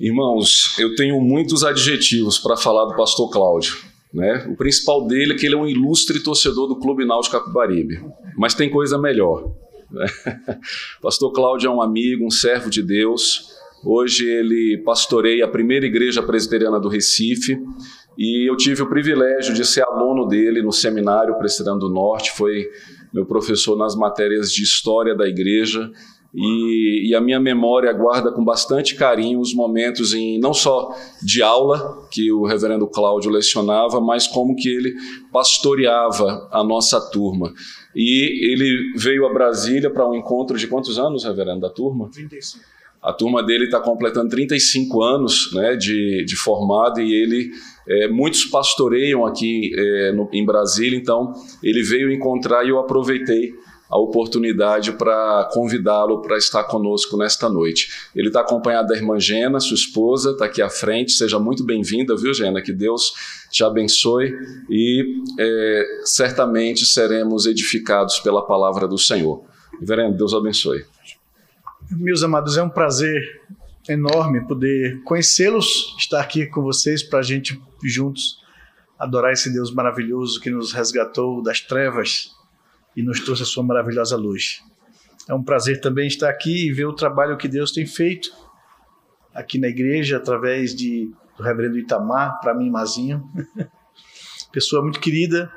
Irmãos, eu tenho muitos adjetivos para falar do pastor Cláudio. Né? O principal dele é que ele é um ilustre torcedor do Clube Náutico Capibaribe. Mas tem coisa melhor. Né? Pastor Cláudio é um amigo, um servo de Deus. Hoje ele pastoreia a primeira igreja presbiteriana do Recife e eu tive o privilégio de ser aluno dele no seminário Presbiteriano do Norte. Foi meu professor nas matérias de história da igreja e, e, a minha memória guarda com bastante carinho os momentos em não só de aula que o reverendo Cláudio lecionava, mas como que ele pastoreava a nossa turma. E ele veio a Brasília para um encontro de quantos anos, reverendo, da turma? 35. A turma dele está completando 35 anos né, de, de formado e ele é, muitos pastoreiam aqui é, no, em Brasília, então ele veio encontrar e eu aproveitei a oportunidade para convidá-lo para estar conosco nesta noite. Ele está acompanhado da irmã Gena, sua esposa, está aqui à frente. Seja muito bem-vinda, viu, Gena? Que Deus te abençoe e é, certamente seremos edificados pela palavra do Senhor. Reverendo, Deus abençoe. Meus amados, é um prazer enorme poder conhecê-los, estar aqui com vocês para a gente juntos adorar esse Deus maravilhoso que nos resgatou das trevas e nos trouxe a sua maravilhosa luz. É um prazer também estar aqui e ver o trabalho que Deus tem feito aqui na igreja através de do reverendo Itamar, para mim, Mazinho. Pessoa muito querida,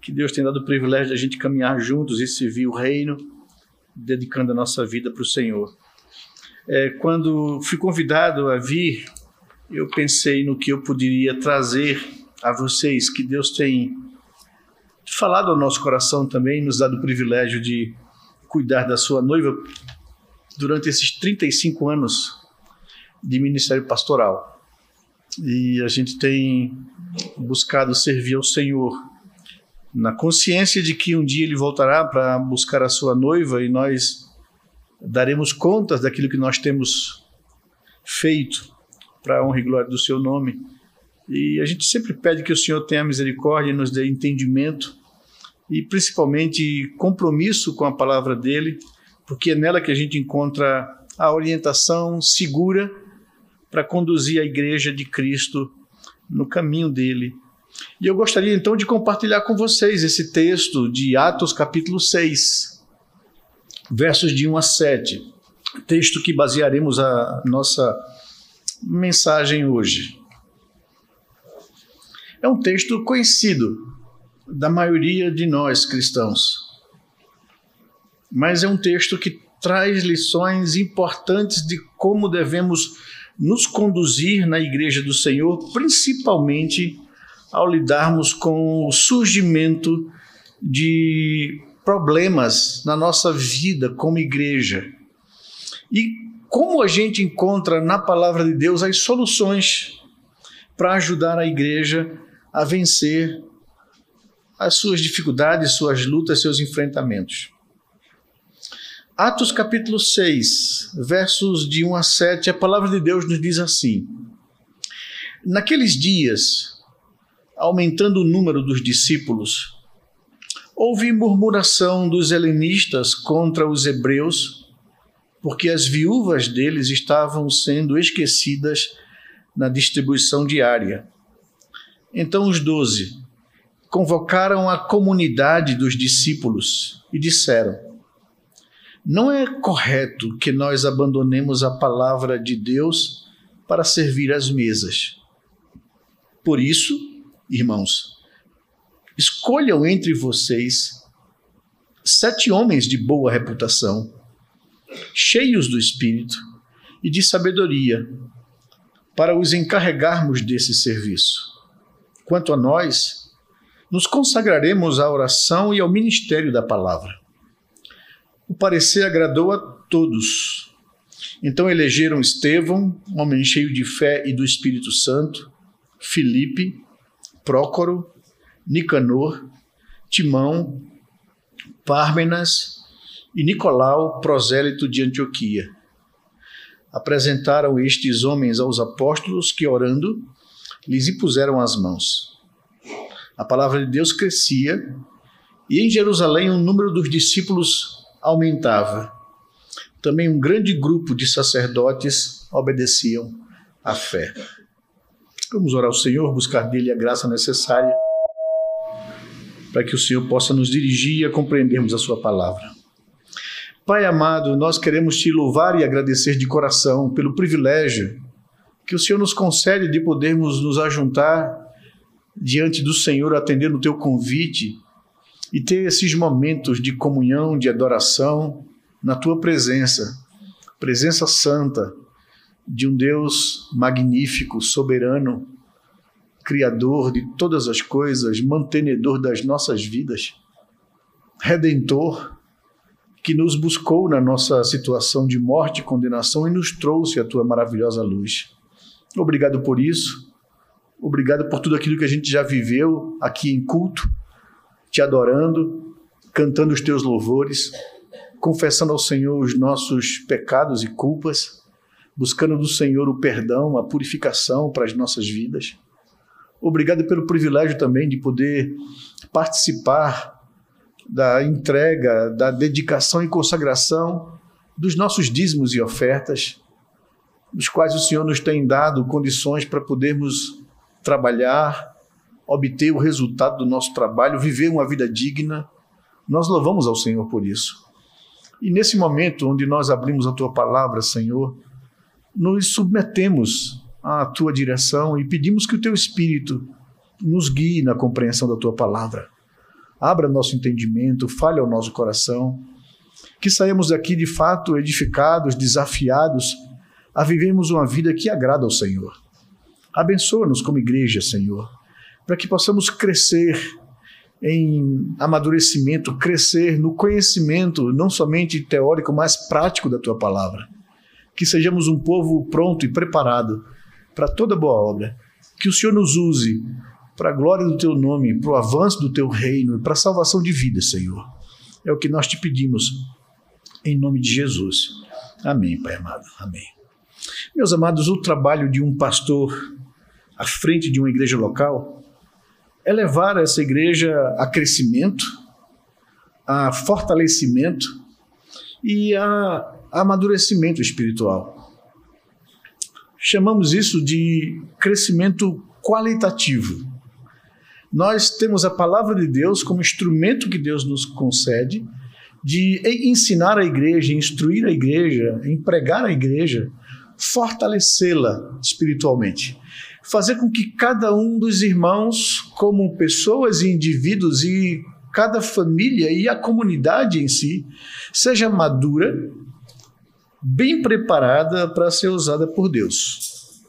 que Deus tem dado o privilégio de a gente caminhar juntos e servir o reino, dedicando a nossa vida para o Senhor. É, quando fui convidado a vir, eu pensei no que eu poderia trazer a vocês, que Deus tem falado ao nosso coração também, nos dado o privilégio de cuidar da sua noiva durante esses 35 anos de ministério pastoral. E a gente tem buscado servir ao Senhor na consciência de que um dia ele voltará para buscar a sua noiva e nós daremos contas daquilo que nós temos feito para a honra e glória do seu nome. E a gente sempre pede que o Senhor tenha misericórdia e nos dê entendimento e principalmente compromisso com a palavra dele, porque é nela que a gente encontra a orientação segura para conduzir a igreja de Cristo no caminho dele. E eu gostaria então de compartilhar com vocês esse texto de Atos capítulo 6, versos de 1 a 7, texto que basearemos a nossa mensagem hoje. É um texto conhecido da maioria de nós cristãos, mas é um texto que traz lições importantes de como devemos nos conduzir na igreja do Senhor, principalmente ao lidarmos com o surgimento de problemas na nossa vida como igreja. E como a gente encontra na palavra de Deus as soluções para ajudar a igreja a vencer as suas dificuldades, suas lutas, seus enfrentamentos. Atos capítulo 6, versos de 1 a 7, a palavra de Deus nos diz assim: Naqueles dias, aumentando o número dos discípulos, houve murmuração dos helenistas contra os hebreus, porque as viúvas deles estavam sendo esquecidas na distribuição diária. Então os doze convocaram a comunidade dos discípulos e disseram: Não é correto que nós abandonemos a palavra de Deus para servir às mesas. Por isso, irmãos, escolham entre vocês sete homens de boa reputação, cheios do espírito e de sabedoria, para os encarregarmos desse serviço Quanto a nós, nos consagraremos à oração e ao ministério da palavra. O parecer agradou a todos. Então elegeram Estevão, homem cheio de fé e do Espírito Santo, Filipe, Prócoro, Nicanor, Timão, Pármenas e Nicolau, prosélito de Antioquia. Apresentaram estes homens aos apóstolos que, orando, lhes impuseram as mãos. A palavra de Deus crescia e em Jerusalém o número dos discípulos aumentava. Também um grande grupo de sacerdotes obedeciam a fé. Vamos orar ao Senhor, buscar dele a graça necessária para que o Senhor possa nos dirigir a compreendermos a Sua palavra. Pai amado, nós queremos te louvar e agradecer de coração pelo privilégio que o Senhor nos concede de podermos nos ajuntar diante do Senhor, atendendo o teu convite e ter esses momentos de comunhão, de adoração na tua presença, presença santa de um Deus magnífico, soberano, criador de todas as coisas, mantenedor das nossas vidas, redentor, que nos buscou na nossa situação de morte e condenação e nos trouxe a tua maravilhosa luz. Obrigado por isso. Obrigado por tudo aquilo que a gente já viveu aqui em culto, te adorando, cantando os teus louvores, confessando ao Senhor os nossos pecados e culpas, buscando do Senhor o perdão, a purificação para as nossas vidas. Obrigado pelo privilégio também de poder participar da entrega, da dedicação e consagração dos nossos dízimos e ofertas, dos quais o Senhor nos tem dado condições para podermos trabalhar, obter o resultado do nosso trabalho, viver uma vida digna. Nós louvamos ao Senhor por isso. E nesse momento onde nós abrimos a tua palavra, Senhor, nos submetemos à tua direção e pedimos que o teu Espírito nos guie na compreensão da tua palavra. Abra nosso entendimento, fale ao nosso coração, que saímos daqui de fato edificados, desafiados a vivermos uma vida que agrada ao Senhor. Abençoa-nos como igreja, Senhor, para que possamos crescer em amadurecimento, crescer no conhecimento, não somente teórico, mas prático da tua palavra. Que sejamos um povo pronto e preparado para toda boa obra. Que o Senhor nos use para a glória do teu nome, para o avanço do teu reino e para a salvação de vidas, Senhor. É o que nós te pedimos, em nome de Jesus. Amém, Pai amado. Amém. Meus amados, o trabalho de um pastor à frente de uma igreja local é levar essa igreja a crescimento, a fortalecimento e a amadurecimento espiritual. Chamamos isso de crescimento qualitativo. Nós temos a palavra de Deus como instrumento que Deus nos concede de ensinar a igreja, instruir a igreja, empregar a igreja, fortalecê-la espiritualmente. Fazer com que cada um dos irmãos, como pessoas e indivíduos e cada família e a comunidade em si, seja madura, bem preparada para ser usada por Deus.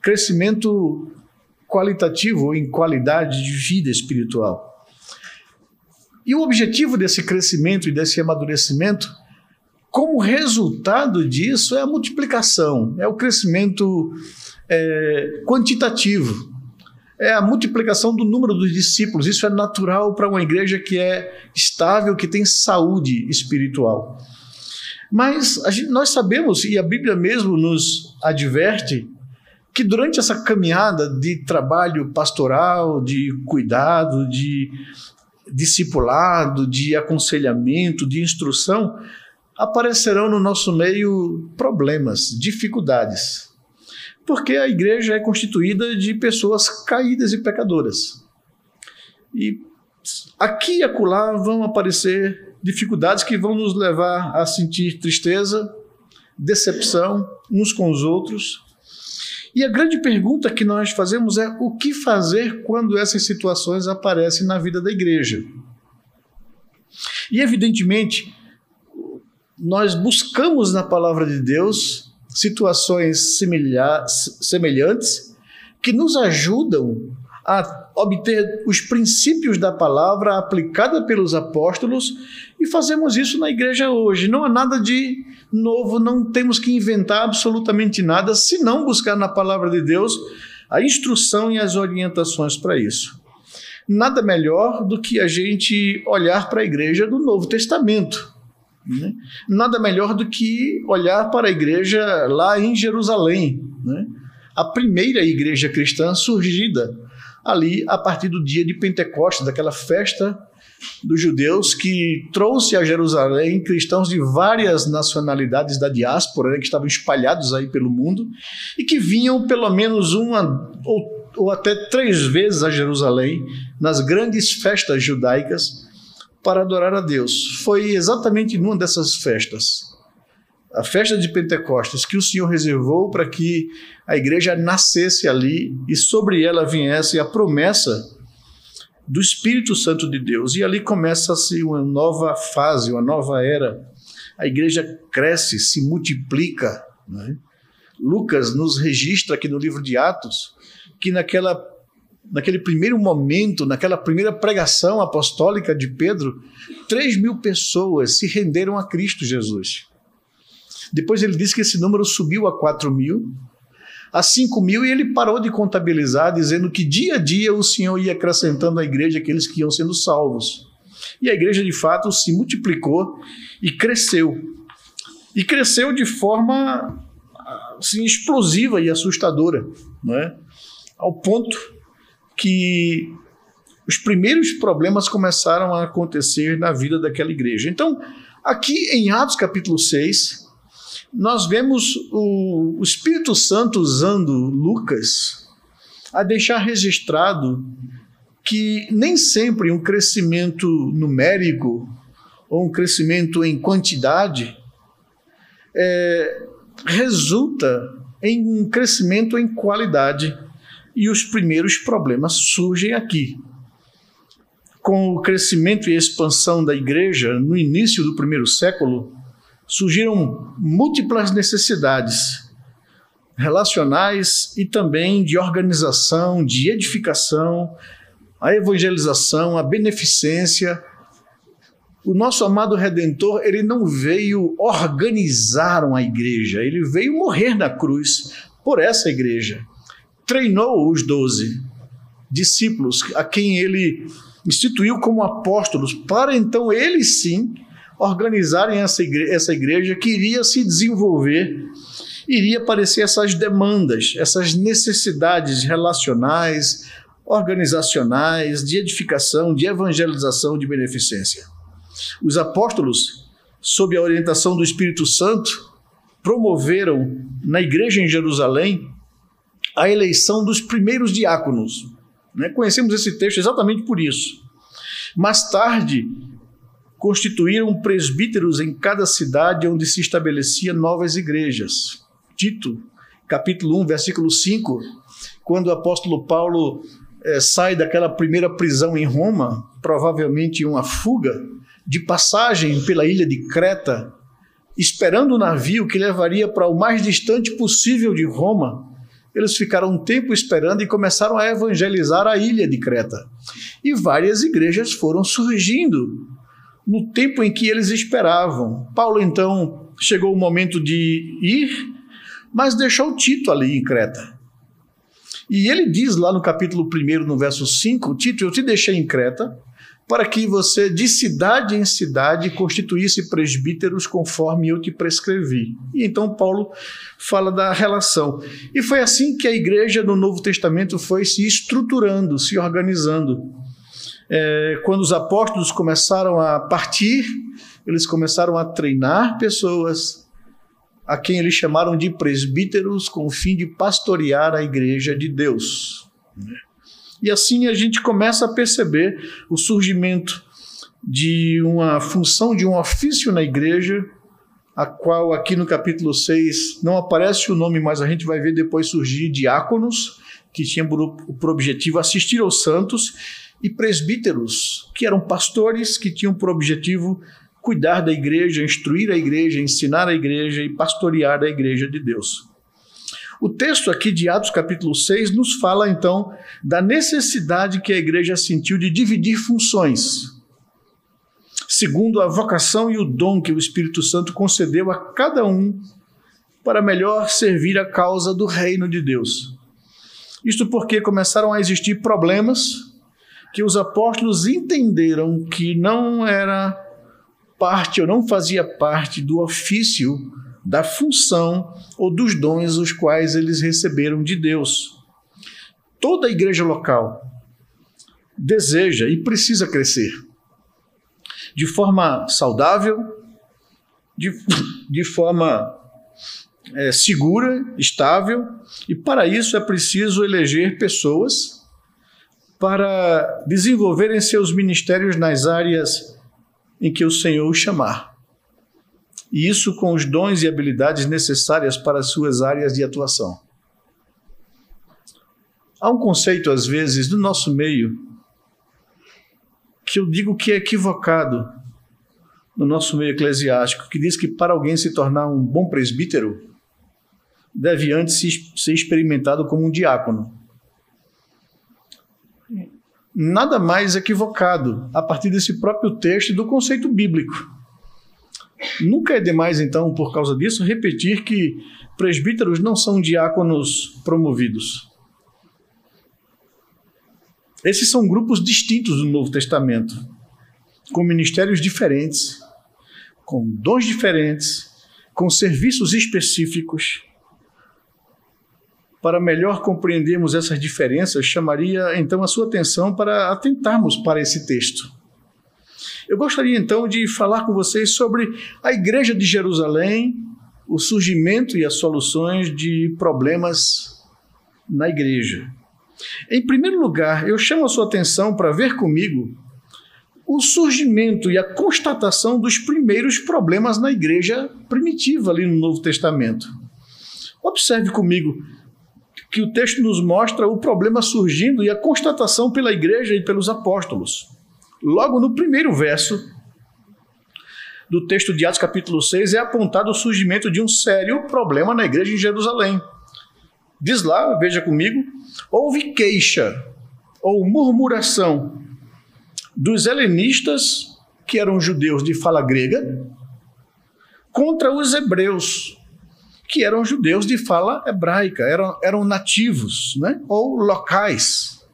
Crescimento qualitativo em qualidade de vida espiritual. E o objetivo desse crescimento e desse amadurecimento, como resultado disso, é a multiplicação, é o crescimento é, quantitativo, é a multiplicação do número dos discípulos. Isso é natural para uma igreja que é estável, que tem saúde espiritual. Mas gente, nós sabemos, e a Bíblia mesmo nos adverte, que durante essa caminhada de trabalho pastoral, de cuidado, de discipulado, de aconselhamento, de instrução, aparecerão no nosso meio problemas, dificuldades. Porque a igreja é constituída de pessoas caídas e pecadoras. E aqui e acolá vão aparecer dificuldades que vão nos levar a sentir tristeza, decepção uns com os outros, e a grande pergunta que nós fazemos é o que fazer quando essas situações aparecem na vida da igreja? E evidentemente, nós buscamos na palavra de Deus situações semelhantes que nos ajudam a obter os princípios da palavra aplicada pelos apóstolos e fazemos isso na igreja hoje. Não há nada de novo, não temos que inventar absolutamente nada, se não buscar na palavra de Deus a instrução e as orientações para isso. Nada melhor do que a gente olhar para a igreja do Novo Testamento. Né? Nada melhor do que olhar para a igreja lá em Jerusalém, né? a primeira igreja cristã surgida ali a partir do dia de Pentecostes, daquela festa dos judeus que trouxe a Jerusalém cristãos de várias nacionalidades da diáspora, né, que estavam espalhados aí pelo mundo e que vinham pelo menos uma ou, ou até três vezes a Jerusalém nas grandes festas judaicas para adorar a Deus. Foi exatamente numa dessas festas, a festa de Pentecostes, que o Senhor reservou para que a igreja nascesse ali e sobre ela viesse a promessa do Espírito Santo de Deus. E ali começa-se uma nova fase, uma nova era. A igreja cresce, se multiplica. Né? Lucas nos registra aqui no livro de Atos que naquela, naquele primeiro momento, naquela primeira pregação apostólica de Pedro, 3 mil pessoas se renderam a Cristo Jesus. Depois ele diz que esse número subiu a 4 mil, a 5 mil, e ele parou de contabilizar, dizendo que dia a dia o Senhor ia acrescentando à igreja aqueles que iam sendo salvos. E a igreja, de fato, se multiplicou e cresceu. E cresceu de forma assim, explosiva e assustadora, não é? ao ponto que os primeiros problemas começaram a acontecer na vida daquela igreja. Então, aqui em Atos capítulo 6, nós vemos o, Espírito Santo usando Lucas a deixar registrado que nem sempre um crescimento numérico ou um crescimento em quantidade é, resulta em um crescimento em qualidade e os primeiros problemas surgem aqui. Com o crescimento e expansão da igreja no início do primeiro século, surgiram múltiplas necessidades relacionais e também de organização, de edificação, a evangelização, a beneficência. O nosso amado redentor, ele não veio organizar uma igreja, ele veio morrer na cruz por essa igreja. Treinou os doze discípulos a quem ele instituiu como apóstolos, para então eles sim organizarem essa igreja, essa igreja que iria se desenvolver, iria aparecer essas demandas, essas necessidades relacionais, organizacionais, de edificação, de evangelização, de beneficência. Os apóstolos, sob a orientação do Espírito Santo, promoveram na igreja em Jerusalém a eleição dos primeiros diáconos. Né? Conhecemos esse texto exatamente por isso. Mais tarde, constituíram presbíteros em cada cidade onde se estabelecia novas igrejas. Tito, capítulo 1, versículo 5, quando o apóstolo Paulo é, sai daquela primeira prisão em Roma, provavelmente uma fuga, de passagem pela ilha de Creta, esperando o navio que levaria para o mais distante possível de Roma, eles ficaram um tempo esperando e começaram a evangelizar a ilha de Creta. E várias igrejas foram surgindo no tempo em que eles esperavam. Paulo então chegou o momento de ir, mas deixou Tito ali em Creta. E ele diz lá no capítulo 1, no verso 5, Tito, eu te deixei em Creta para que você de cidade em cidade constituísse presbíteros conforme eu te prescrevi. E então Paulo fala da relação. E foi assim que a igreja no Novo Testamento foi se estruturando, se organizando é, quando os apóstolos começaram a partir, eles começaram a treinar pessoas a quem eles chamaram de presbíteros com o fim de pastorear a igreja de Deus. E assim a gente começa a perceber o surgimento de uma função, de um ofício na igreja, a qual aqui no capítulo 6 não aparece o nome, mas a gente vai ver depois surgir diáconos, que tinham por, objetivo assistir aos santos, e presbíteros, que eram pastores que tinham por objetivo cuidar da igreja, instruir a igreja, ensinar a igreja e pastorear a igreja de Deus. O texto aqui de Atos capítulo 6 nos fala então da necessidade que a igreja sentiu de dividir funções, segundo a vocação e o dom que o Espírito Santo concedeu a cada um para melhor servir a causa do reino de Deus. Isto porque começaram a existir problemas que os apóstolos entenderam que não era parte ou não fazia parte do ofício, da função ou dos dons os quais eles receberam de Deus. Toda a igreja local deseja e precisa crescer. de forma saudável, de, de forma é, segura, estável, e para isso é preciso eleger pessoas para desenvolverem seus ministérios nas áreas em que o Senhor os chamar. E isso com os dons e habilidades necessárias para as suas áreas de atuação. Há um conceito, às vezes, no nosso meio, que eu digo que é equivocado no nosso meio eclesiástico, que diz que para alguém se tornar um bom presbítero, deve antes ser experimentado como um diácono nada mais equivocado a partir desse próprio texto do conceito bíblico. Nunca é demais, então, por causa disso, repetir que presbíteros não são diáconos promovidos. Esses são grupos distintos do Novo Testamento, com ministérios diferentes, com dons diferentes, com serviços específicos para melhor compreendermos essas diferenças, chamaria então a sua atenção para atentarmos para esse texto. Eu gostaria então de falar com vocês sobre a Igreja de Jerusalém, o surgimento e as soluções de problemas na igreja. Em primeiro lugar, eu chamo a sua atenção para ver comigo o surgimento e a constatação dos primeiros problemas na igreja primitiva ali no Novo Testamento. Observe comigo que o texto nos mostra o problema surgindo e a constatação pela igreja e pelos apóstolos. Logo no primeiro verso do texto de Atos, capítulo 6, é apontado o surgimento de um sério problema na igreja em Jerusalém. Diz lá, veja comigo: houve queixa ou murmuração dos helenistas, que eram judeus de fala grega, contra os hebreus, que eram judeus de fala hebraica, eram, eram nativos, né? ou locais.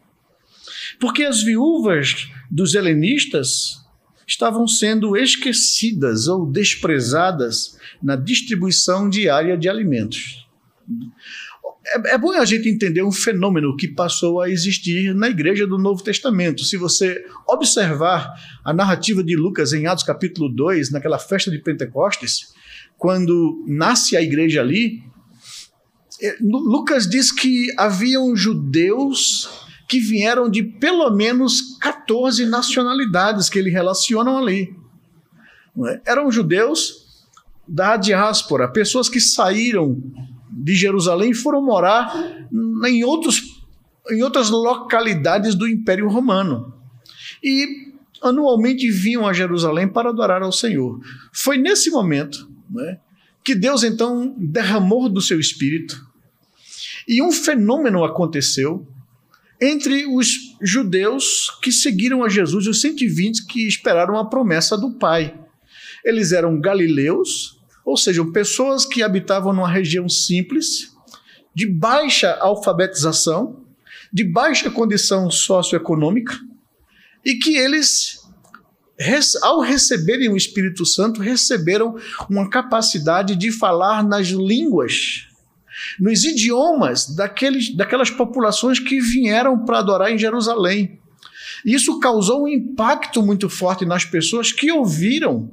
Porque as viúvas dos helenistas estavam sendo esquecidas ou desprezadas na distribuição diária de alimentos. É, é, bom a gente entender um fenômeno que passou a existir na igreja do Novo Testamento. Se você observar a narrativa de Lucas em Atos capítulo 2, naquela festa de Pentecostes, quando nasce a igreja ali, é, Lucas diz que haviam judeus que vieram de pelo menos 14 nacionalidades que ele relacionam ali. É? Eram judeus da diáspora, pessoas que saíram de Jerusalém e foram morar em, outros, em outras localidades do Império Romano. E anualmente vinham a Jerusalém para adorar ao Senhor. Foi nesse momento né, que Deus então derramou do seu espírito e um fenômeno aconteceu entre os judeus que seguiram a Jesus, os 120 que esperaram a promessa do Pai. Eles eram galileus, ou seja, pessoas que habitavam numa região simples, de baixa alfabetização, de baixa condição socioeconômica, e que eles ao receberem o Espírito Santo, receberam uma capacidade de falar nas línguas, nos idiomas daqueles, daquelas populações que vieram para adorar em Jerusalém. Isso causou um impacto muito forte nas pessoas que ouviram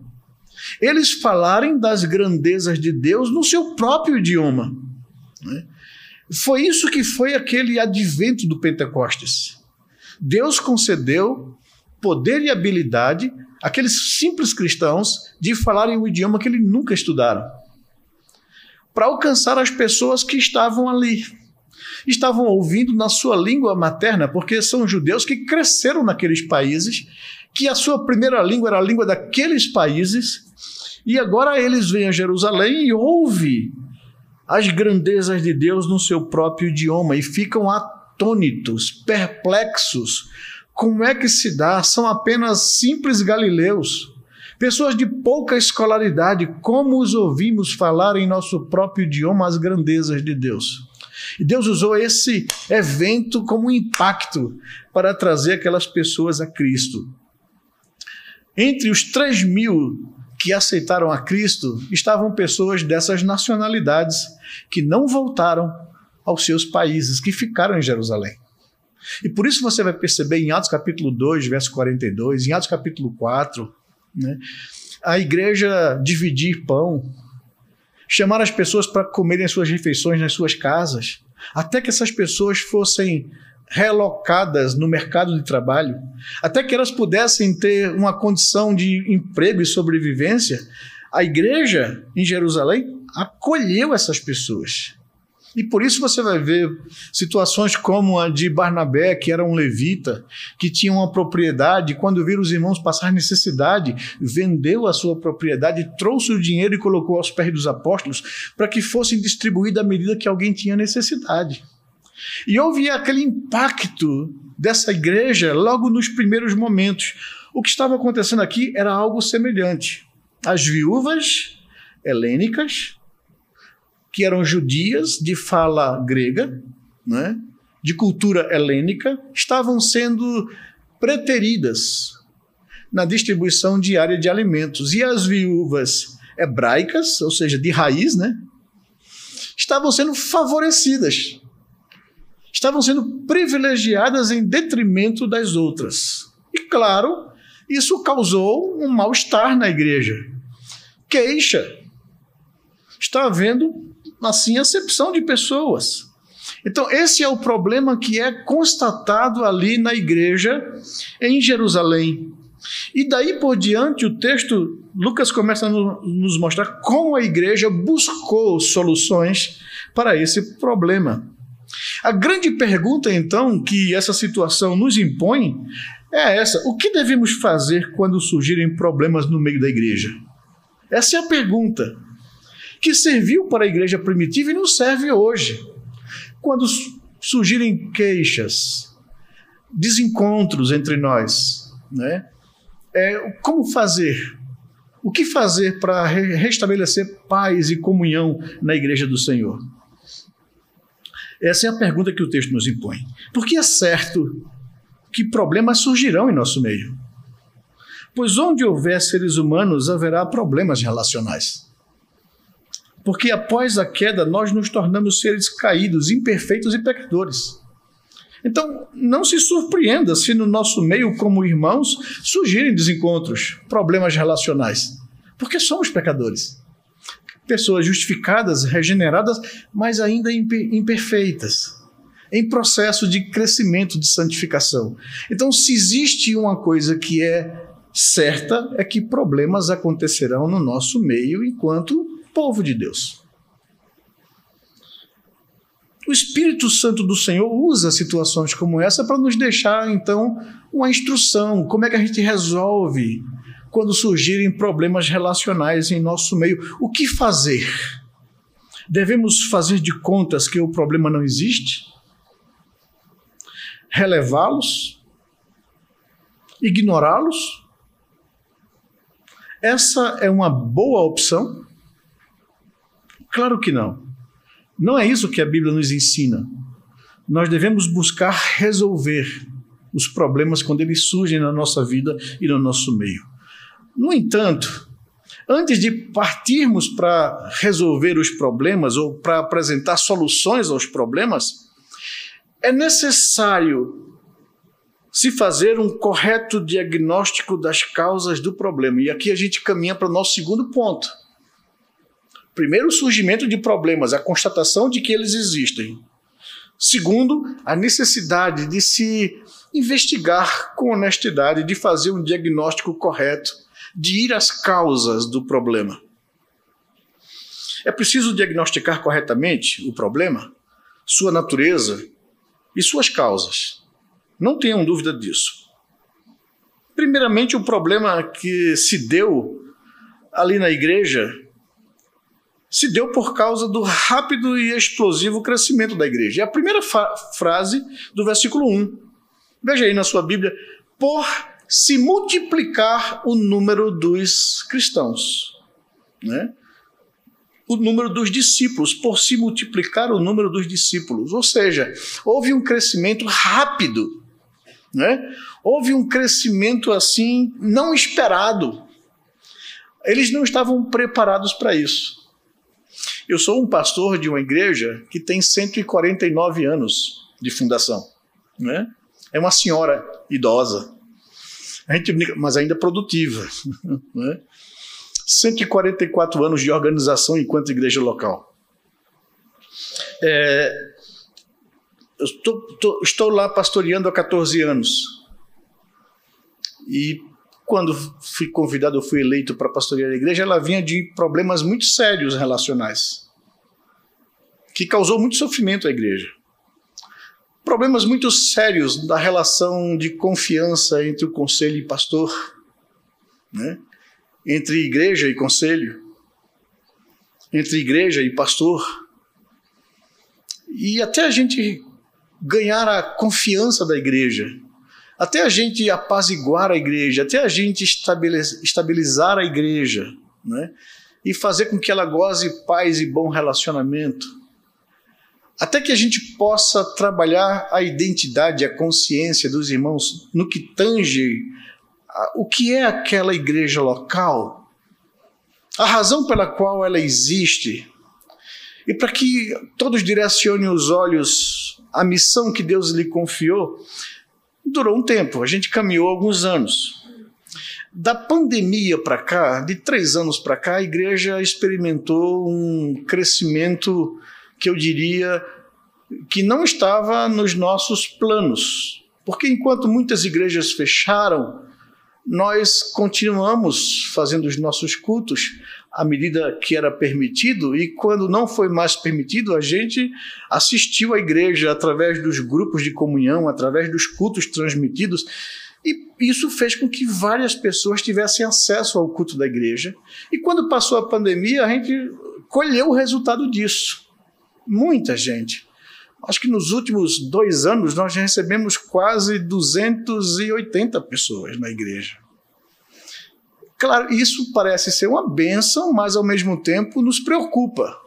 eles falarem das grandezas de Deus no seu próprio idioma. Né? Foi isso que foi aquele advento do Pentecostes. Deus concedeu poder e habilidade aqueles simples cristãos de falarem o idioma que eles nunca estudaram, para alcançar as pessoas que estavam ali. Estavam ouvindo na sua língua materna, porque são judeus que cresceram naqueles países, que a sua primeira língua era a língua daqueles países, e agora eles vêm a Jerusalém e ouvem as grandezas de Deus no seu próprio idioma e ficam atônitos, perplexos como é que se dá? São apenas simples galileus, pessoas de pouca escolaridade. Como os ouvimos falar em nosso próprio idioma as grandezas de Deus? E Deus usou esse evento como impacto para trazer aquelas pessoas a Cristo. Entre os 3 mil que aceitaram a Cristo estavam pessoas dessas nacionalidades que não voltaram aos seus países, que ficaram em Jerusalém. E por isso você vai perceber em Atos capítulo 2, verso 42, em Atos capítulo 4, Né? A igreja dividir pão, chamar as pessoas para comerem suas refeições nas suas casas, até que essas pessoas fossem relocadas no mercado de trabalho, até que elas pudessem ter uma condição de emprego e sobrevivência, a igreja em Jerusalém acolheu essas pessoas. E por isso você vai ver situações como a de Barnabé, que era um levita, que tinha uma propriedade, quando viram os irmãos passar necessidade, vendeu a sua propriedade, trouxe o dinheiro e colocou aos pés dos apóstolos para que fossem distribuídos à medida que alguém tinha necessidade. E houve aquele impacto dessa igreja logo nos primeiros momentos. O que estava acontecendo aqui era algo semelhante. As viúvas helênicas que eram judias de fala grega, né, de cultura helênica, estavam sendo preteridas na distribuição diária de alimentos. E as viúvas hebraicas, ou seja, de raiz, né, estavam sendo favorecidas. Estavam sendo privilegiadas em detrimento das outras. E claro, isso causou um mal-estar na igreja. Queixa. Está havendo assim, acepção de pessoas. Então, esse é o problema que é constatado ali na igreja em Jerusalém. E daí por diante, o texto, Lucas começa a nos mostrar como a igreja buscou soluções para esse problema. A grande pergunta, então, que essa situação nos impõe é essa: o que devemos fazer quando surgirem problemas no meio da igreja? Essa é a pergunta que serviu para a igreja primitiva e não serve hoje. Quando surgirem queixas, desencontros entre nós, né? É, como fazer? O que fazer para restabelecer paz e comunhão na igreja do Senhor? Essa é a pergunta que o texto nos impõe. Porque é certo que problemas surgirão em nosso meio. Pois onde houver seres humanos, haverá problemas relacionais. Porque após a queda, nós nos tornamos seres caídos, imperfeitos e pecadores. Então, não se surpreenda se no nosso meio, como irmãos, surgirem desencontros, problemas relacionais, porque somos pecadores. Pessoas justificadas, regeneradas, mas ainda imperfeitas, em processo de crescimento, de santificação. Então, se existe uma coisa que é certa, é que problemas acontecerão no nosso meio enquanto povo de Deus. O Espírito Santo do Senhor usa situações como essa para nos deixar, então, uma instrução: como é que a gente resolve quando surgirem problemas relacionais em nosso meio. O que fazer? Devemos fazer de contas que o problema não existe? Relevá-los? Ignorá-los? Essa é uma boa opção? Claro que não. Não é isso que a Bíblia nos ensina. Nós devemos buscar resolver os problemas quando eles surgem na nossa vida e no nosso meio. No entanto, antes de partirmos para resolver os problemas ou para apresentar soluções aos problemas, é necessário se fazer um correto diagnóstico das causas do problema. E aqui a gente caminha para o nosso segundo ponto Primeiro, o surgimento de problemas, a constatação de que eles existem. Segundo, a necessidade de se investigar com honestidade, de fazer um diagnóstico correto, de ir às causas do problema. É preciso diagnosticar corretamente o problema, sua natureza e suas causas. Não tenham dúvida disso. Primeiramente, o problema que se deu ali na igreja se deu por causa do rápido e explosivo crescimento da igreja. É a primeira frase do versículo 1. Veja aí na sua Bíblia: por se multiplicar o número dos cristãos. Né? O número dos discípulos, por se multiplicar o número dos discípulos. Ou seja, houve um crescimento rápido. Né? Houve um crescimento assim não esperado. Eles não estavam preparados para isso. Eu sou um pastor de uma igreja que tem 149 anos de fundação. Né? É uma senhora idosa. A gente, mas ainda produtiva. Né? 144 anos de organização enquanto igreja local. É, estou, tô, estou lá pastoreando há 14 anos. E quando fui convidado, eu fui eleito para pastorear a igreja, ela vinha de problemas muito sérios relacionais, que causou muito sofrimento à igreja. Problemas muito sérios da relação de confiança entre o conselho e pastor, né? entre igreja e conselho, entre igreja e pastor. E até a gente ganhar a confiança da igreja, até a gente apaziguar a igreja, até a gente estabilizar a igreja, né? e fazer com que ela goze paz e bom relacionamento, até que a gente possa trabalhar a identidade, a consciência dos irmãos no que tange o que é aquela igreja local, a razão pela qual ela existe, e para que todos direcionem os olhos à missão que Deus lhe confiou, durou um tempo, a gente caminhou alguns anos. Da pandemia para cá, de três anos para cá, a igreja experimentou um crescimento que eu diria que não estava nos nossos planos. Porque enquanto muitas igrejas fecharam, nós continuamos fazendo os nossos cultos à medida que era permitido, e quando não foi mais permitido, a gente assistiu à igreja através dos grupos de comunhão, através dos cultos transmitidos, e isso fez com que várias pessoas tivessem acesso ao culto da igreja. E quando passou a pandemia, a gente colheu o resultado disso. Muita gente. Acho que nos últimos dois anos nós recebemos quase 280 pessoas na igreja. Claro, isso parece ser uma benção, mas ao mesmo tempo nos preocupa.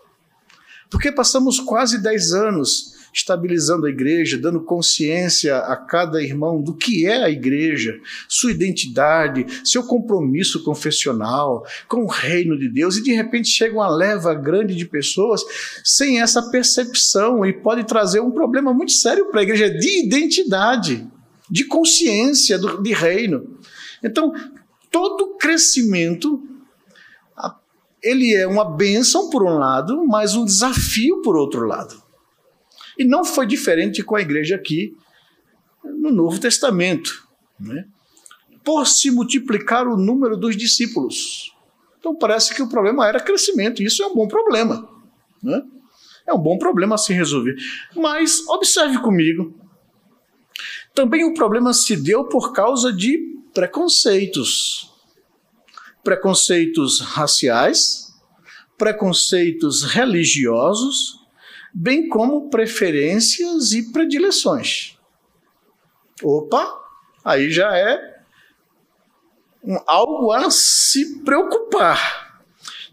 Porque passamos quase 10 anos estabilizando a igreja, dando consciência a cada irmão do que é a igreja, sua identidade, seu compromisso confessional com o reino de Deus, e de repente chega uma leva grande de pessoas sem essa percepção e pode trazer um problema muito sério para a igreja de identidade, de consciência do, de reino. Então, todo crescimento ele é uma bênção por um lado, mas um desafio por outro lado. E não foi diferente com a igreja aqui no Novo Testamento. Né? Por se multiplicar o número dos discípulos. Então parece que o problema era crescimento, isso é um bom problema. Né? É um bom problema a se resolver. Mas observe comigo. Também o problema se deu por causa de preconceitos. Preconceitos raciais, preconceitos religiosos bem como preferências e predileções. Opa, aí já é um, algo a se preocupar.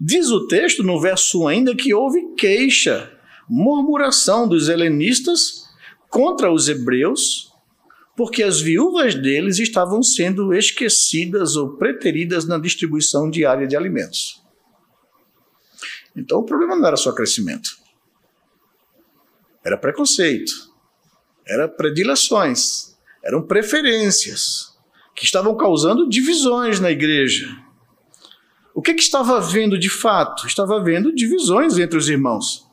Diz o texto no verso 1 ainda que houve queixa, murmuração dos helenistas contra os hebreus, porque as viúvas deles estavam sendo esquecidas ou preteridas na distribuição diária de alimentos. Então o problema não era só crescimento era preconceito, era predileções, eram preferências que estavam causando divisões na igreja. O que, que estava havendo de fato? Estava havendo divisões entre os irmãos.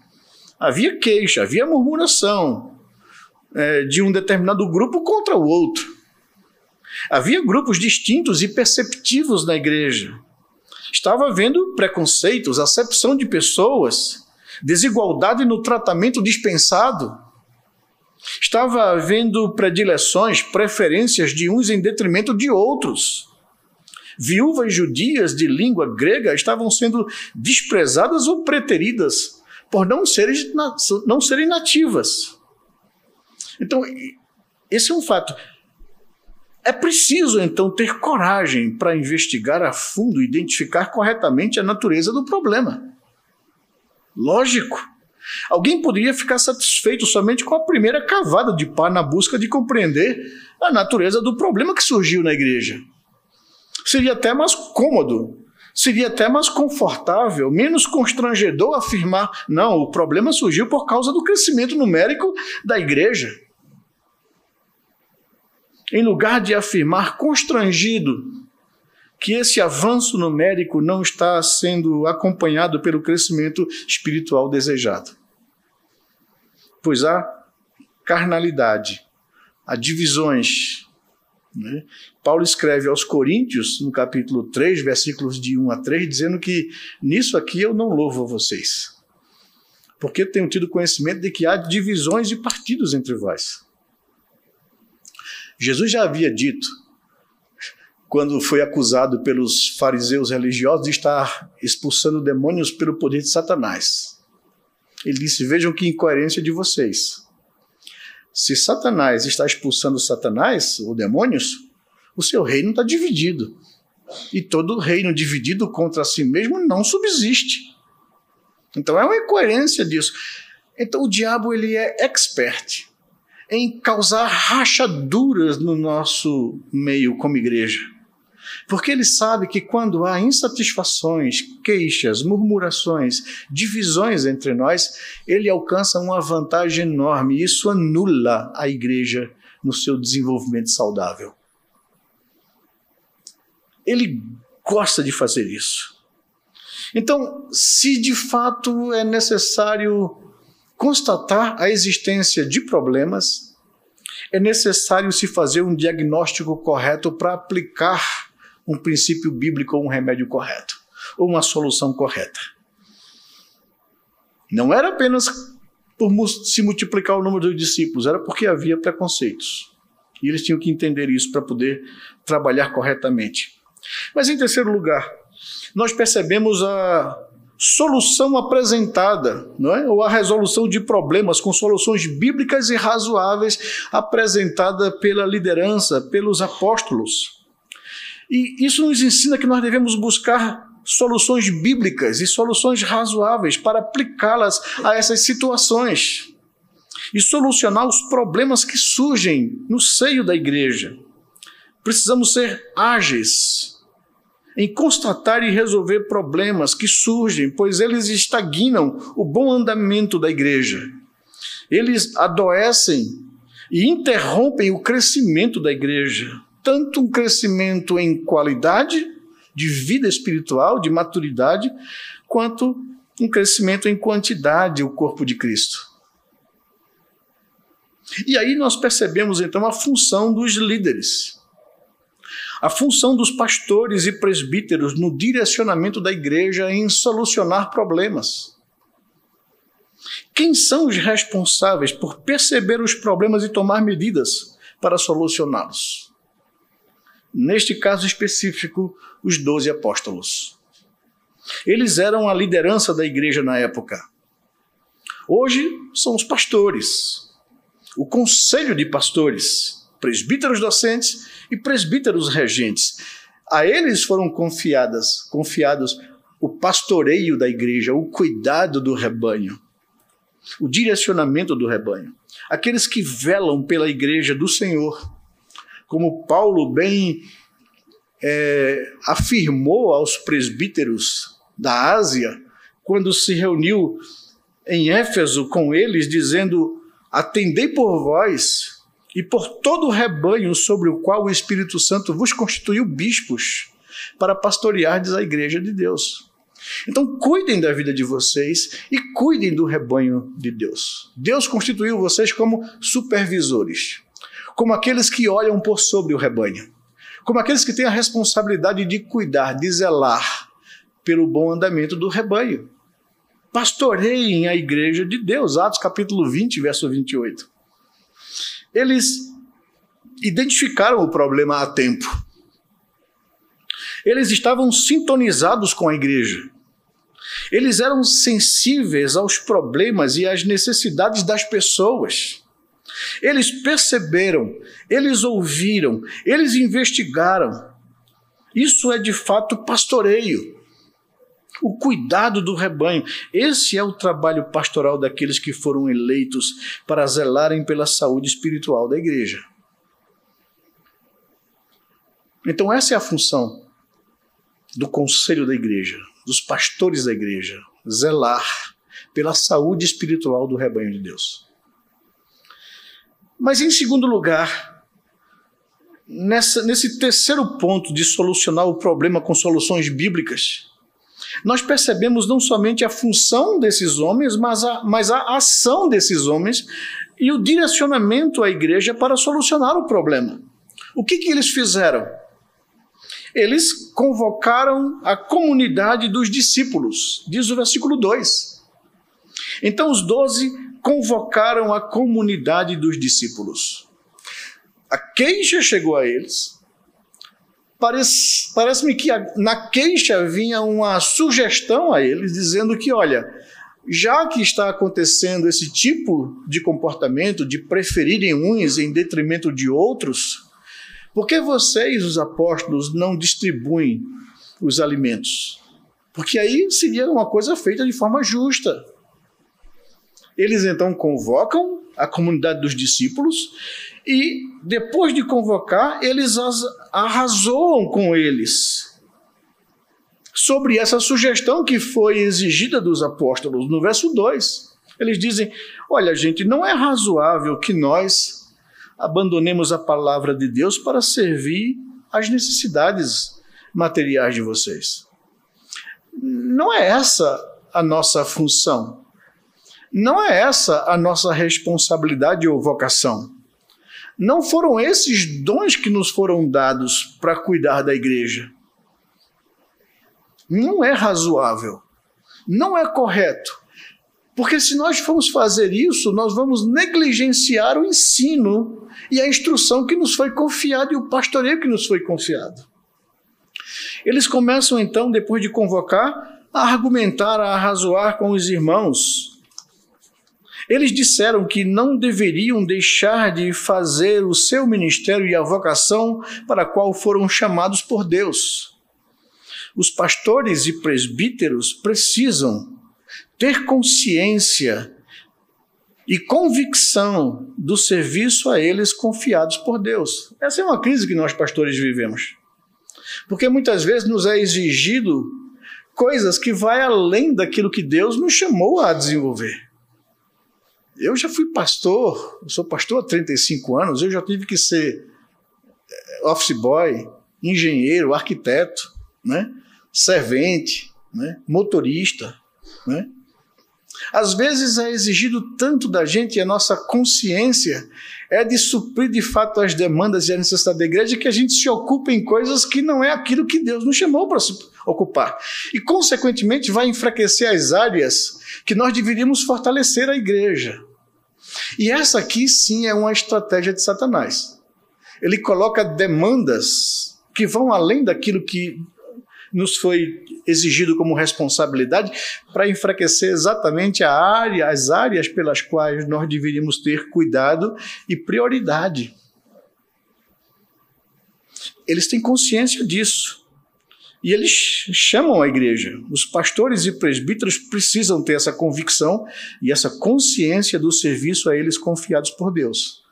Havia queixa, havia murmuração é, de um determinado grupo contra o outro. Havia grupos distintos e perceptivos na igreja. Estava havendo preconceitos, acepção de pessoas desigualdade no tratamento dispensado. Estava havendo predileções, preferências de uns em detrimento de outros. Viúvas judias de língua grega estavam sendo desprezadas ou preteridas por não serem, não serem nativas. Então, esse é um fato. É preciso, então, ter coragem para investigar a fundo, identificar corretamente a natureza do problema. Lógico. Alguém poderia ficar satisfeito somente com a primeira cavada de pá na busca de compreender a natureza do problema que surgiu na igreja. Seria até mais cômodo, seria até mais confortável, menos constrangedor afirmar: não, o problema surgiu por causa do crescimento numérico da igreja. Em lugar de afirmar constrangido que esse avanço numérico não está sendo acompanhado pelo crescimento espiritual desejado. Pois há carnalidade, há divisões. Né? Paulo escreve aos Coríntios, no capítulo 3, versículos de 1 a 3, dizendo que nisso aqui eu não louvo a vocês, porque tenho tido conhecimento de que há divisões e partidos entre vós. Jesus já havia dito quando foi acusado pelos fariseus religiosos de estar expulsando demônios pelo poder de Satanás. Ele disse: Vejam que incoerência de vocês. Se Satanás está expulsando Satanás, ou demônios, o seu reino está dividido. E todo reino dividido contra si mesmo não subsiste. Então é uma incoerência disso. Então o diabo ele é expert em causar rachaduras no nosso meio como igreja. Porque ele sabe que quando há insatisfações, queixas, murmurações, divisões entre nós, ele alcança uma vantagem enorme. Isso anula a igreja no seu desenvolvimento saudável. Ele gosta de fazer isso. Então, se de fato é necessário constatar a existência de problemas, é necessário se fazer um diagnóstico correto para aplicar um princípio bíblico ou um remédio correto, ou uma solução correta. Não era apenas por se multiplicar o número de discípulos, era porque havia preconceitos. E eles tinham que entender isso para poder trabalhar corretamente. Mas em terceiro lugar, nós percebemos a solução apresentada, não é? ou a resolução de problemas com soluções bíblicas e razoáveis apresentada pela liderança, pelos apóstolos. E isso nos ensina que nós devemos buscar soluções bíblicas e soluções razoáveis para aplicá-las a essas situações e solucionar os problemas que surgem no seio da igreja. Precisamos ser ágeis em constatar e resolver problemas que surgem, pois eles estagnam o bom andamento da igreja. Eles adoecem e interrompem o crescimento da igreja tanto um crescimento em qualidade de vida espiritual, de maturidade, quanto um crescimento em quantidade, o corpo de Cristo. E aí nós percebemos então a função dos líderes, a função dos pastores e presbíteros no direcionamento da igreja em solucionar problemas. Quem são os responsáveis por perceber os problemas e tomar medidas para solucioná-los? neste caso específico, os doze apóstolos. Eles eram a liderança da igreja na época. Hoje são os pastores, o conselho de pastores, presbíteros docentes e presbíteros regentes. A eles foram confiadas, confiados o pastoreio da igreja, o cuidado do rebanho, o direcionamento do rebanho. Aqueles que velam pela igreja do Senhor como Paulo bem é, afirmou aos presbíteros da Ásia, quando se reuniu em Éfeso com eles, dizendo: Atendei por vós e por todo o rebanho sobre o qual o Espírito Santo vos constituiu bispos, para pastoreardes a igreja de Deus. Então, cuidem da vida de vocês e cuidem do rebanho de Deus. Deus constituiu vocês como supervisores como aqueles que olham por sobre o rebanho, como aqueles que têm a responsabilidade de cuidar, de zelar pelo bom andamento do rebanho. Pastoreiem a igreja de Deus, Atos capítulo 20, verso 28. Eles identificaram o problema a tempo. Eles estavam sintonizados com a igreja. Eles eram sensíveis aos problemas e às necessidades das pessoas. Eles perceberam, eles ouviram, eles investigaram. Isso é de fato pastoreio. O cuidado do rebanho. Esse é o trabalho pastoral daqueles que foram eleitos para zelarem pela saúde espiritual da igreja. Então, essa é a função do conselho da igreja, dos pastores da igreja: zelar pela saúde espiritual do rebanho de Deus. Mas, em segundo lugar, nessa, nesse terceiro ponto de solucionar o problema com soluções bíblicas, nós percebemos não somente a função desses homens, mas a, mas a ação desses homens e o direcionamento à igreja para solucionar o problema. O que, que eles fizeram? Eles convocaram a comunidade dos discípulos, diz o versículo 2. Então os doze convocaram a comunidade dos discípulos. A queixa chegou a eles. Parece-me parece que na queixa vinha uma sugestão a eles, dizendo que, olha, já que está acontecendo esse tipo de comportamento, de preferirem uns em detrimento de outros, por que vocês, os apóstolos, não distribuem os alimentos? Porque aí seria uma coisa feita de forma justa. Eles então convocam a comunidade dos discípulos e, depois de convocar, eles arrazoam com eles sobre essa sugestão que foi exigida dos apóstolos no verso 2. Eles dizem: Olha, gente, não é razoável que nós abandonemos a palavra de Deus para servir às necessidades materiais de vocês. Não é essa a nossa função. Não é essa a nossa responsabilidade ou vocação. Não foram esses dons que nos foram dados para cuidar da igreja. Não é razoável. Não é correto. Porque se nós formos fazer isso, nós vamos negligenciar o ensino e a instrução que nos foi confiada e o pastoreio que nos foi confiado. Eles começam então, depois de convocar, a argumentar, a arrazoar com os irmãos eles disseram que não deveriam deixar de fazer o seu ministério e a vocação para a qual foram chamados por Deus. Os pastores e presbíteros precisam ter consciência e convicção do serviço a eles confiados por Deus. Essa é uma crise que nós pastores vivemos. Porque muitas vezes nos é exigido coisas que vai além daquilo que Deus nos chamou a desenvolver. Eu já fui pastor, sou pastor há 35 anos, eu já tive que ser eh, office boy, engenheiro, arquiteto, né? servente, né? motorista. Né? Às vezes é exigido tanto da gente e a nossa consciência é de suprir de fato as demandas e a necessidade da igreja que a gente se ocupa em coisas que não é aquilo que Deus nos chamou para se ocupar. E, consequentemente, vai enfraquecer as áreas que nós deveríamos fortalecer a igreja. E essa aqui sim é uma estratégia de Satanás. Ele coloca demandas que vão além daquilo que nos foi exigido como responsabilidade para enfraquecer exatamente a área, as áreas pelas quais nós deveríamos ter cuidado e prioridade. Eles têm consciência disso. E eles chamam a igreja. Os pastores e presbíteros precisam ter essa convicção e essa consciência do serviço a eles confiados por Deus.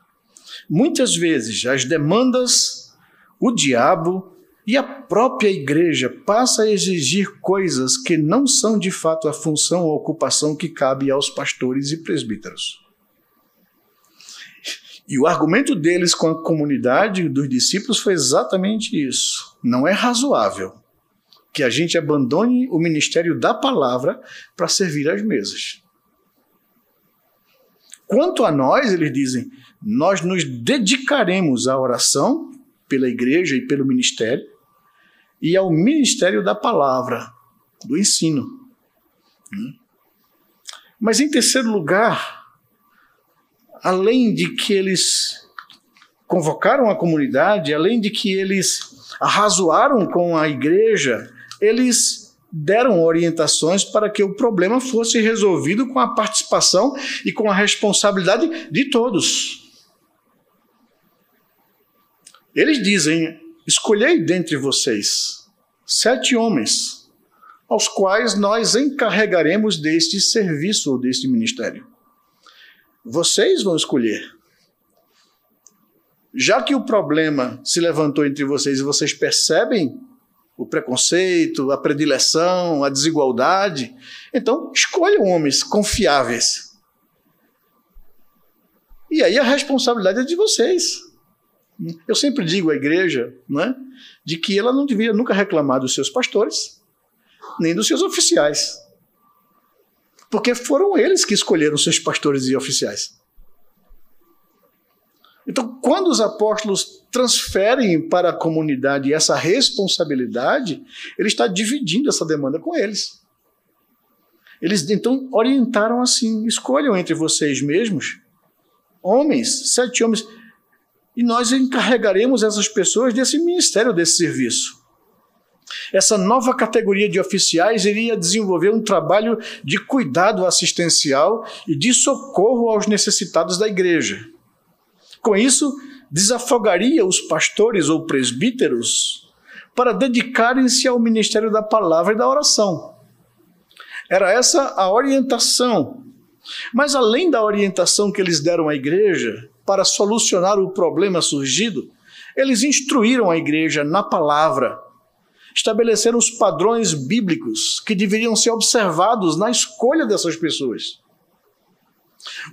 Muitas vezes as demandas, o diabo e a própria igreja passa a exigir coisas que não são de fato a função ou ocupação que cabe aos pastores e presbíteros. E o argumento deles com a comunidade dos discípulos foi exatamente isso. Não é razoável que a gente abandone o ministério da palavra para servir às mesas. Quanto a nós, eles dizem, nós nos dedicaremos à oração pela igreja e pelo ministério e ao ministério da palavra, do ensino. Mas em terceiro lugar, além de que eles convocaram a comunidade, além de que eles arrazoaram com a igreja, eles deram orientações para que o problema fosse resolvido com a participação e com a responsabilidade de todos. Eles dizem: escolhei dentre vocês sete homens, aos quais nós encarregaremos deste serviço ou deste ministério. Vocês vão escolher. Já que o problema se levantou entre vocês e vocês percebem o preconceito, a predileção, a desigualdade. Então, escolham homens confiáveis. E aí a responsabilidade é de vocês. Eu sempre digo à igreja né, de que ela não devia nunca reclamar dos seus pastores, nem dos seus oficiais. Porque foram eles que escolheram seus pastores e oficiais. Então, quando os apóstolos transferem para a comunidade essa responsabilidade, ele está dividindo essa demanda com eles. Eles então orientaram assim: escolham entre vocês mesmos homens, sete homens, e nós encarregaremos essas pessoas desse ministério, desse serviço. Essa nova categoria de oficiais iria desenvolver um trabalho de cuidado assistencial e de socorro aos necessitados da igreja. Com isso, desafogaria os pastores ou presbíteros para dedicarem-se ao ministério da palavra e da oração. Era essa a orientação. Mas além da orientação que eles deram à igreja para solucionar o problema surgido, eles instruíram a igreja na palavra, estabeleceram os padrões bíblicos que deveriam ser observados na escolha dessas pessoas.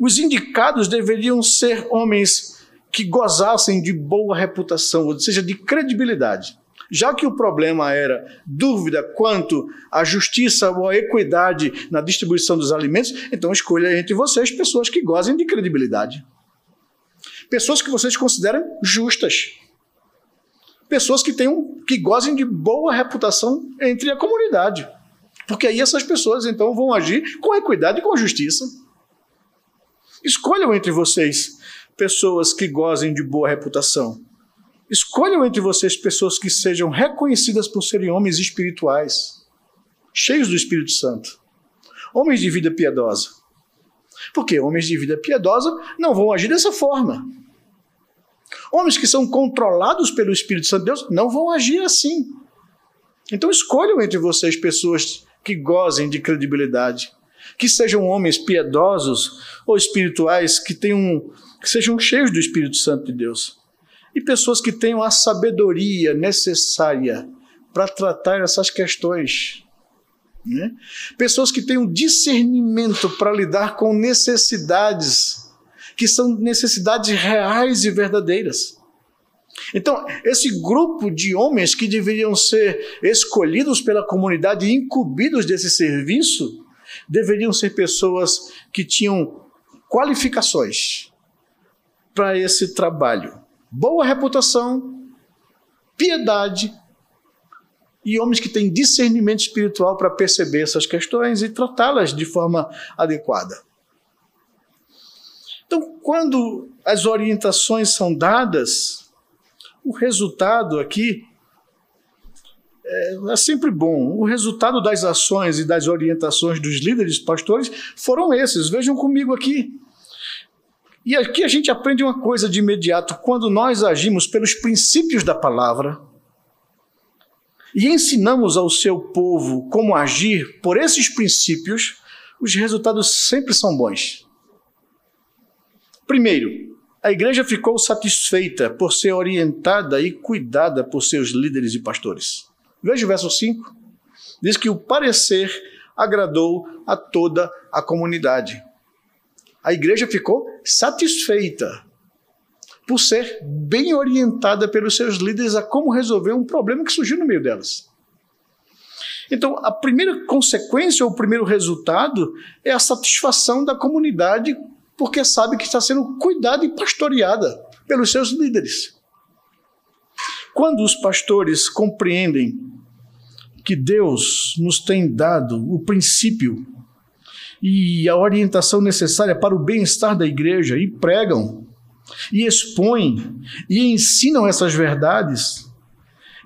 Os indicados deveriam ser homens que gozassem de boa reputação, ou seja, de credibilidade. Já que o problema era dúvida quanto à justiça ou à equidade na distribuição dos alimentos, então escolha entre vocês pessoas que gozem de credibilidade. Pessoas que vocês consideram justas. Pessoas que tenham que gozem de boa reputação entre a comunidade. Porque aí essas pessoas então vão agir com equidade e com justiça. Escolham entre vocês pessoas que gozem de boa reputação. Escolham entre vocês pessoas que sejam reconhecidas por serem homens espirituais, cheios do Espírito Santo, homens de vida piedosa. Porque homens de vida piedosa não vão agir dessa forma. Homens que são controlados pelo Espírito Santo de Deus não vão agir assim. Então escolham entre vocês pessoas que gozem de credibilidade, que sejam homens piedosos ou espirituais, que tenham que sejam cheios do Espírito Santo de Deus. E pessoas que tenham a sabedoria necessária para tratar essas questões. Né? Pessoas que tenham discernimento para lidar com necessidades, que são necessidades reais e verdadeiras. Então, esse grupo de homens que deveriam ser escolhidos pela comunidade e incumbidos desse serviço, deveriam ser pessoas que tinham qualificações, para esse trabalho. Boa reputação, piedade e homens que têm discernimento espiritual para perceber essas questões e tratá-las de forma adequada. Então, quando as orientações são dadas, o resultado aqui é, é, sempre bom. O resultado das ações e das orientações dos líderes pastores foram esses. Vejam comigo aqui. E aqui a gente aprende uma coisa de imediato: quando nós agimos pelos princípios da palavra e ensinamos ao seu povo como agir por esses princípios, os resultados sempre são bons. Primeiro, a igreja ficou satisfeita por ser orientada e cuidada por seus líderes e pastores. Veja o verso 5. Diz que o parecer agradou a toda a comunidade a igreja ficou satisfeita por ser bem orientada pelos seus líderes a como resolver um problema que surgiu no meio delas. Então, a primeira consequência ou o primeiro resultado é a satisfação da comunidade, porque sabe que está sendo cuidada e pastoreada pelos seus líderes. Quando os pastores compreendem que Deus nos tem dado o princípio e a orientação necessária para o bem-estar da igreja. E pregam, e expõem, e ensinam essas verdades,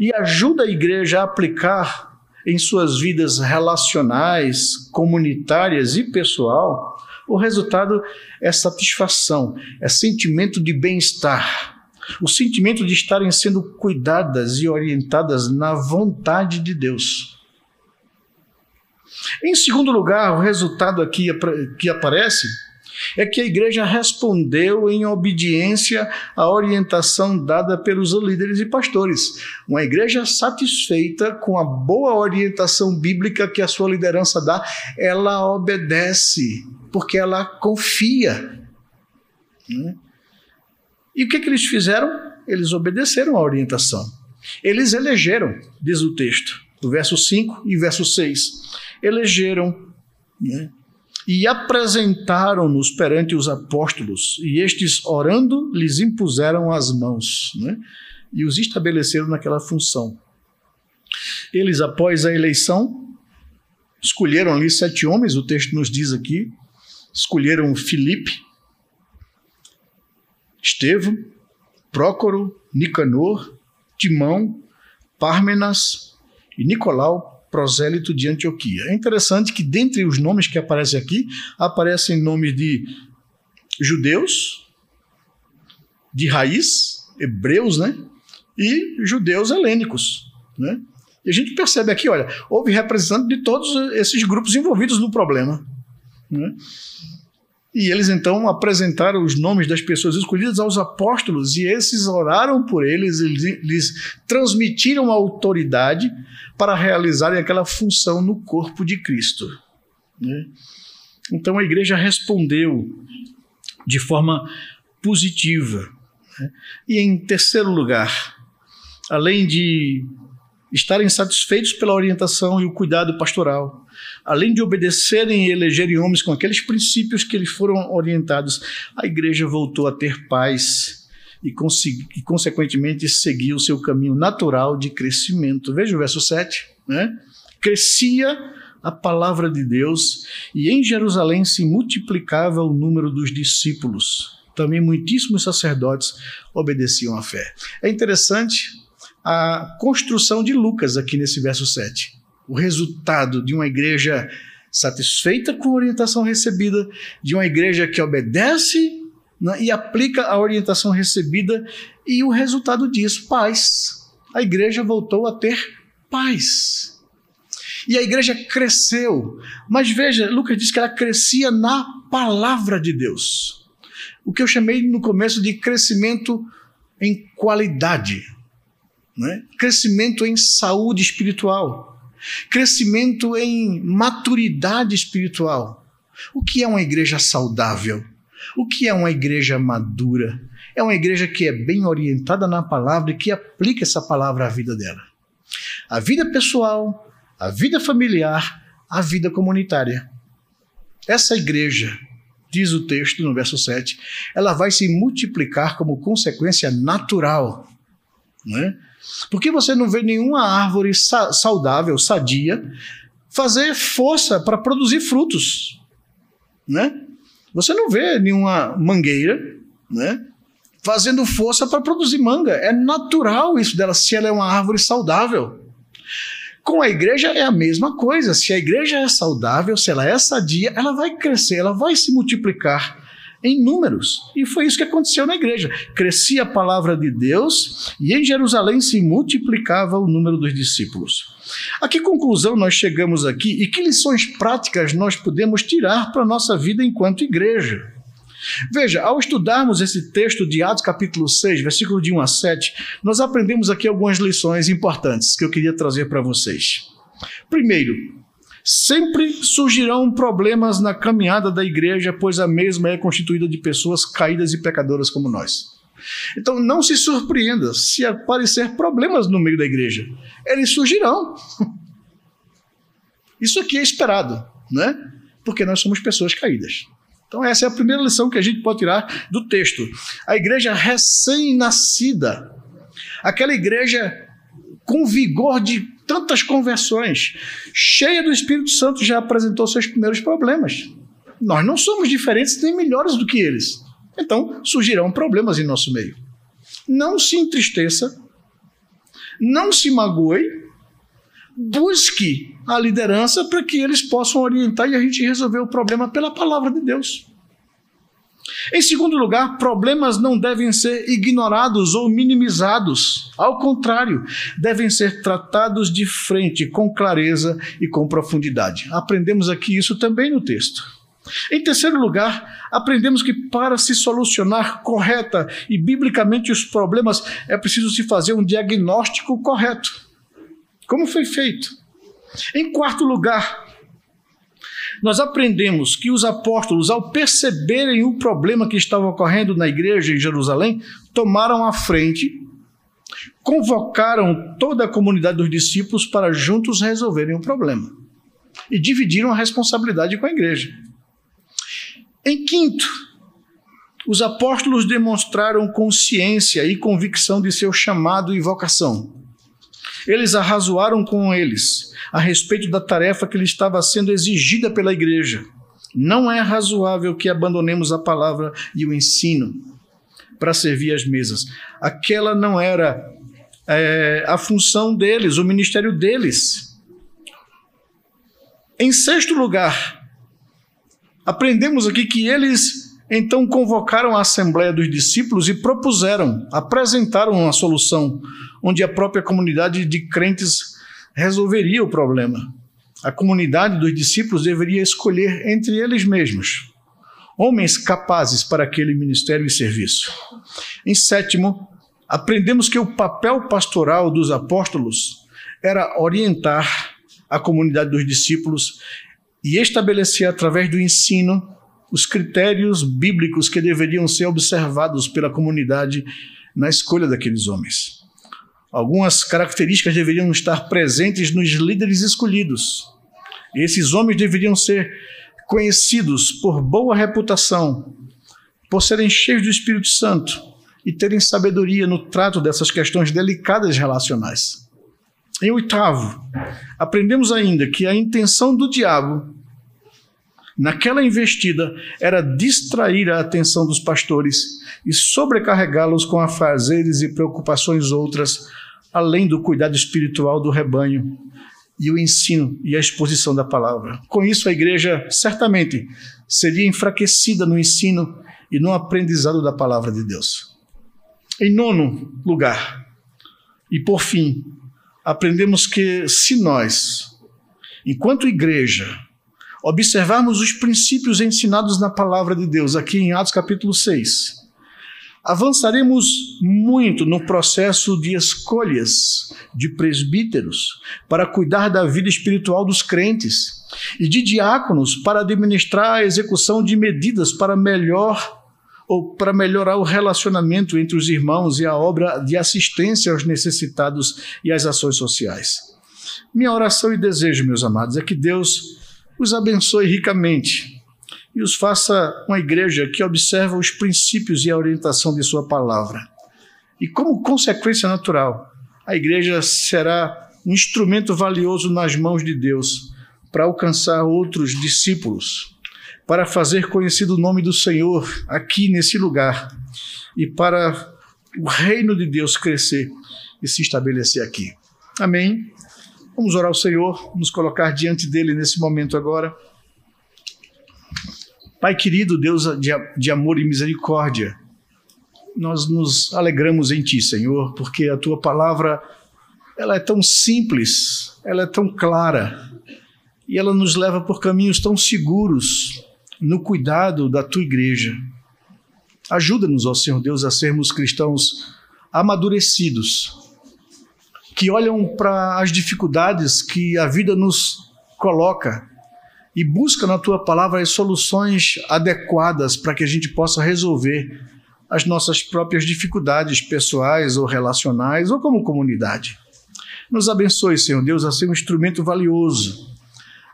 e ajuda a igreja a aplicar em suas vidas relacionais, comunitárias e pessoal, o resultado é satisfação, é sentimento de bem-estar, o sentimento de estarem sendo cuidadas e orientadas na vontade de Deus. Em segundo lugar, o resultado aqui que aparece é que a igreja respondeu em obediência à orientação dada pelos líderes e pastores. Uma igreja satisfeita com a boa orientação bíblica que a sua liderança dá, ela obedece, porque ela confia. Né? E o que, que eles fizeram? eles obedeceram à orientação. Eles elegeram, diz o texto, o verso 5 e verso 6. Elegeram né, e apresentaram-nos perante os apóstolos, e estes, orando, lhes impuseram as mãos né, e os estabeleceram naquela função. Eles, após a eleição, escolheram ali sete homens, o texto nos diz aqui, escolheram Filipe, Estevão, Prócoro, Nicanor, Timão, Pármenas e Nicolau, prosélito de Antioquia. É interessante que dentre os nomes que aparecem aqui, aparecem nomes de judeus, de raiz, hebreus, né? E judeus helênicos, né? E a gente percebe aqui, olha, houve representante de todos esses grupos envolvidos no problema. Né? E eles então apresentaram os nomes das pessoas escolhidas aos apóstolos, e esses oraram por eles, eles lhes transmitiram a autoridade para realizarem aquela função no corpo de Cristo. Né? Então a igreja respondeu de forma positiva. Né? E em terceiro lugar, além de estarem satisfeitos pela orientação e o cuidado pastoral, além de obedecerem e elegerem homens com aqueles princípios que eles foram orientados, a igreja voltou a ter paz e, e consequentemente, seguir o seu caminho natural de crescimento. Veja o verso 7, né? Crescia a palavra de Deus e em Jerusalém se multiplicava o número dos discípulos. Também muitíssimos sacerdotes obedeciam à fé. É interessante a construção de Lucas aqui nesse verso 7. O resultado de uma igreja satisfeita com a orientação recebida, de uma igreja que obedece né, e aplica a orientação recebida, e o resultado disso, paz. A igreja voltou a ter paz. E a igreja cresceu. Mas veja, Lucas diz que ela crescia na palavra de Deus. O que eu chamei no começo de crescimento em qualidade né? crescimento em saúde espiritual, crescimento em maturidade espiritual. O que é uma igreja saudável? O que é uma igreja madura? É uma igreja que é bem orientada na palavra e que aplica essa palavra à vida dela. A vida pessoal, a vida familiar, a vida comunitária. Essa igreja, diz o texto no verso 7, ela vai se multiplicar como consequência natural. Não é? Por que você não vê nenhuma árvore sa saudável, sadia, fazer força para produzir frutos? Né? Você não vê nenhuma mangueira né, fazendo força para produzir manga. É natural isso dela, se ela é uma árvore saudável. Com a igreja é a mesma coisa. Se a igreja é saudável, se ela é sadia, ela vai crescer, ela vai se multiplicar em números. E foi isso que aconteceu na igreja. Crescia a palavra de Deus e em Jerusalém se multiplicava o número dos discípulos. A que conclusão nós chegamos aqui e que lições práticas nós podemos tirar para a nossa vida enquanto igreja? Veja, ao estudarmos esse texto de Atos capítulo 6, versículo de 1 a 7, nós aprendemos aqui algumas lições importantes que eu queria trazer para vocês. Primeiro, Sempre surgirão problemas na caminhada da igreja, pois a mesma é constituída de pessoas caídas e pecadoras como nós. Então não se surpreenda se aparecer problemas no meio da igreja. Eles surgirão. Isso aqui é esperado, né? Porque nós somos pessoas caídas. Então essa é a primeira lição que a gente pode tirar do texto. A igreja recém-nascida, aquela igreja com vigor de tantas conversões, cheia do Espírito Santo, já apresentou seus primeiros problemas. Nós não somos diferentes nem melhores do que eles. Então surgirão problemas em nosso meio. Não se entristeça, não se magoe, busque a liderança para que eles possam orientar e a gente resolver o problema pela palavra de Deus. Em segundo lugar, problemas não devem ser ignorados ou minimizados. Ao contrário, devem ser tratados de frente, com clareza e com profundidade. Aprendemos aqui isso também no texto. Em terceiro lugar, aprendemos que para se solucionar correta e biblicamente os problemas, é preciso se fazer um diagnóstico correto. Como foi feito? Em quarto lugar, nós aprendemos que os apóstolos, ao perceberem o problema que estava ocorrendo na igreja em Jerusalém, tomaram a frente, convocaram toda a comunidade dos discípulos para juntos resolverem o problema e dividiram a responsabilidade com a igreja. Em quinto, os apóstolos demonstraram consciência e convicção de seu chamado e vocação. Eles arrazoaram com eles a respeito da tarefa que lhe estava sendo exigida pela igreja. Não é razoável que abandonemos a palavra e o ensino para servir as mesas. Aquela não era é, a função deles, o ministério deles. Em sexto lugar, aprendemos aqui que eles então convocaram a assembleia dos discípulos e propuseram, apresentaram uma solução, onde a própria comunidade de crentes resolveria o problema. A comunidade dos discípulos deveria escolher entre eles mesmos homens capazes para aquele ministério e serviço. Em sétimo, aprendemos que o papel pastoral dos apóstolos era orientar a comunidade dos discípulos e estabelecer através do ensino os critérios bíblicos que deveriam ser observados pela comunidade na escolha daqueles homens. Algumas características deveriam estar presentes nos líderes escolhidos. Esses homens deveriam ser conhecidos por boa reputação, por serem cheios do Espírito Santo e terem sabedoria no trato dessas questões delicadas relacionais. Em oitavo, aprendemos ainda que a intenção do diabo naquela investida era distrair a atenção dos pastores e sobrecarregá-los com afazeres e preocupações outras, além do cuidado espiritual do rebanho e o ensino e a exposição da palavra. Com isso, a igreja certamente seria enfraquecida no ensino e no aprendizado da palavra de Deus. Em nono lugar, e por fim, aprendemos que se nós, enquanto igreja, observarmos os princípios ensinados na palavra de Deus, aqui em Atos capítulo 6, avançaremos muito no processo de escolhas de presbíteros para cuidar da vida espiritual dos crentes e de diáconos para administrar a execução de medidas para melhor ou para melhorar o relacionamento entre os irmãos e a obra de assistência aos necessitados e às ações sociais. Minha oração e desejo, meus amados, é que Deus os abençoe ricamente e os faça uma igreja que observa os princípios e a orientação de Sua palavra. E como consequência natural, a igreja será um instrumento valioso nas mãos de Deus para alcançar outros discípulos, para fazer conhecido o nome do Senhor aqui nesse lugar e para o reino de Deus crescer e se estabelecer aqui. Amém. Vamos orar ao Senhor, nos colocar diante dele nesse momento agora. Pai querido, Deus de, amor e misericórdia, nós nos alegramos em Ti, Senhor, porque a Tua palavra ela é tão simples, ela é tão clara e ela nos leva por caminhos tão seguros no cuidado da Tua igreja. Ajuda-nos, ó Senhor Deus, a sermos cristãos amadurecidos, que olham para as dificuldades que a vida nos coloca e busca na tua palavra as soluções adequadas para que a gente possa resolver as nossas próprias dificuldades pessoais ou relacionais ou como comunidade. Nos abençoe, Senhor Deus, a ser um instrumento valioso,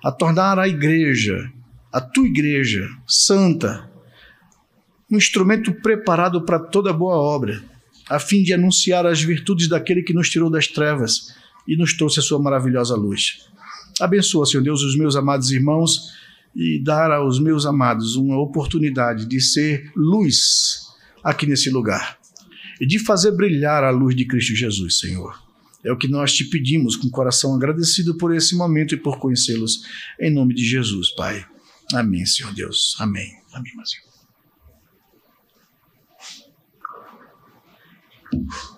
a tornar a igreja, a tua igreja, santa, um instrumento preparado para toda boa obra a fim de anunciar as virtudes daquele que nos tirou das trevas e nos trouxe a sua maravilhosa luz. Abençoa, Senhor Deus, os meus amados irmãos e dar aos meus amados uma oportunidade de ser luz aqui nesse lugar e de fazer brilhar a luz de Cristo Jesus, Senhor. É o que nós te pedimos com coração agradecido por esse momento e por conhecê-los. Em nome de Jesus, Pai. Amém, Senhor Deus. Amém. Amém, Senhor. Thank you.